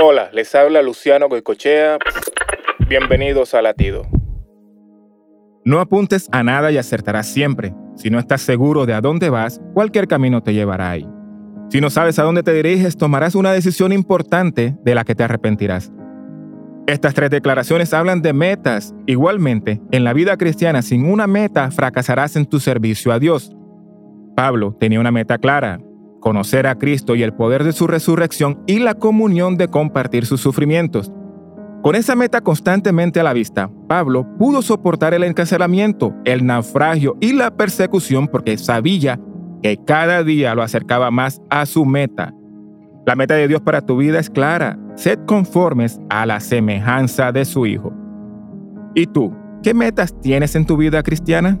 Hola, les habla Luciano Goicochea. Bienvenidos a Latido. No apuntes a nada y acertarás siempre. Si no estás seguro de a dónde vas, cualquier camino te llevará ahí. Si no sabes a dónde te diriges, tomarás una decisión importante de la que te arrepentirás. Estas tres declaraciones hablan de metas. Igualmente, en la vida cristiana, sin una meta, fracasarás en tu servicio a Dios. Pablo tenía una meta clara, conocer a Cristo y el poder de su resurrección y la comunión de compartir sus sufrimientos. Con esa meta constantemente a la vista, Pablo pudo soportar el encarcelamiento, el naufragio y la persecución porque sabía que cada día lo acercaba más a su meta. La meta de Dios para tu vida es clara, sed conformes a la semejanza de su Hijo. ¿Y tú, qué metas tienes en tu vida cristiana?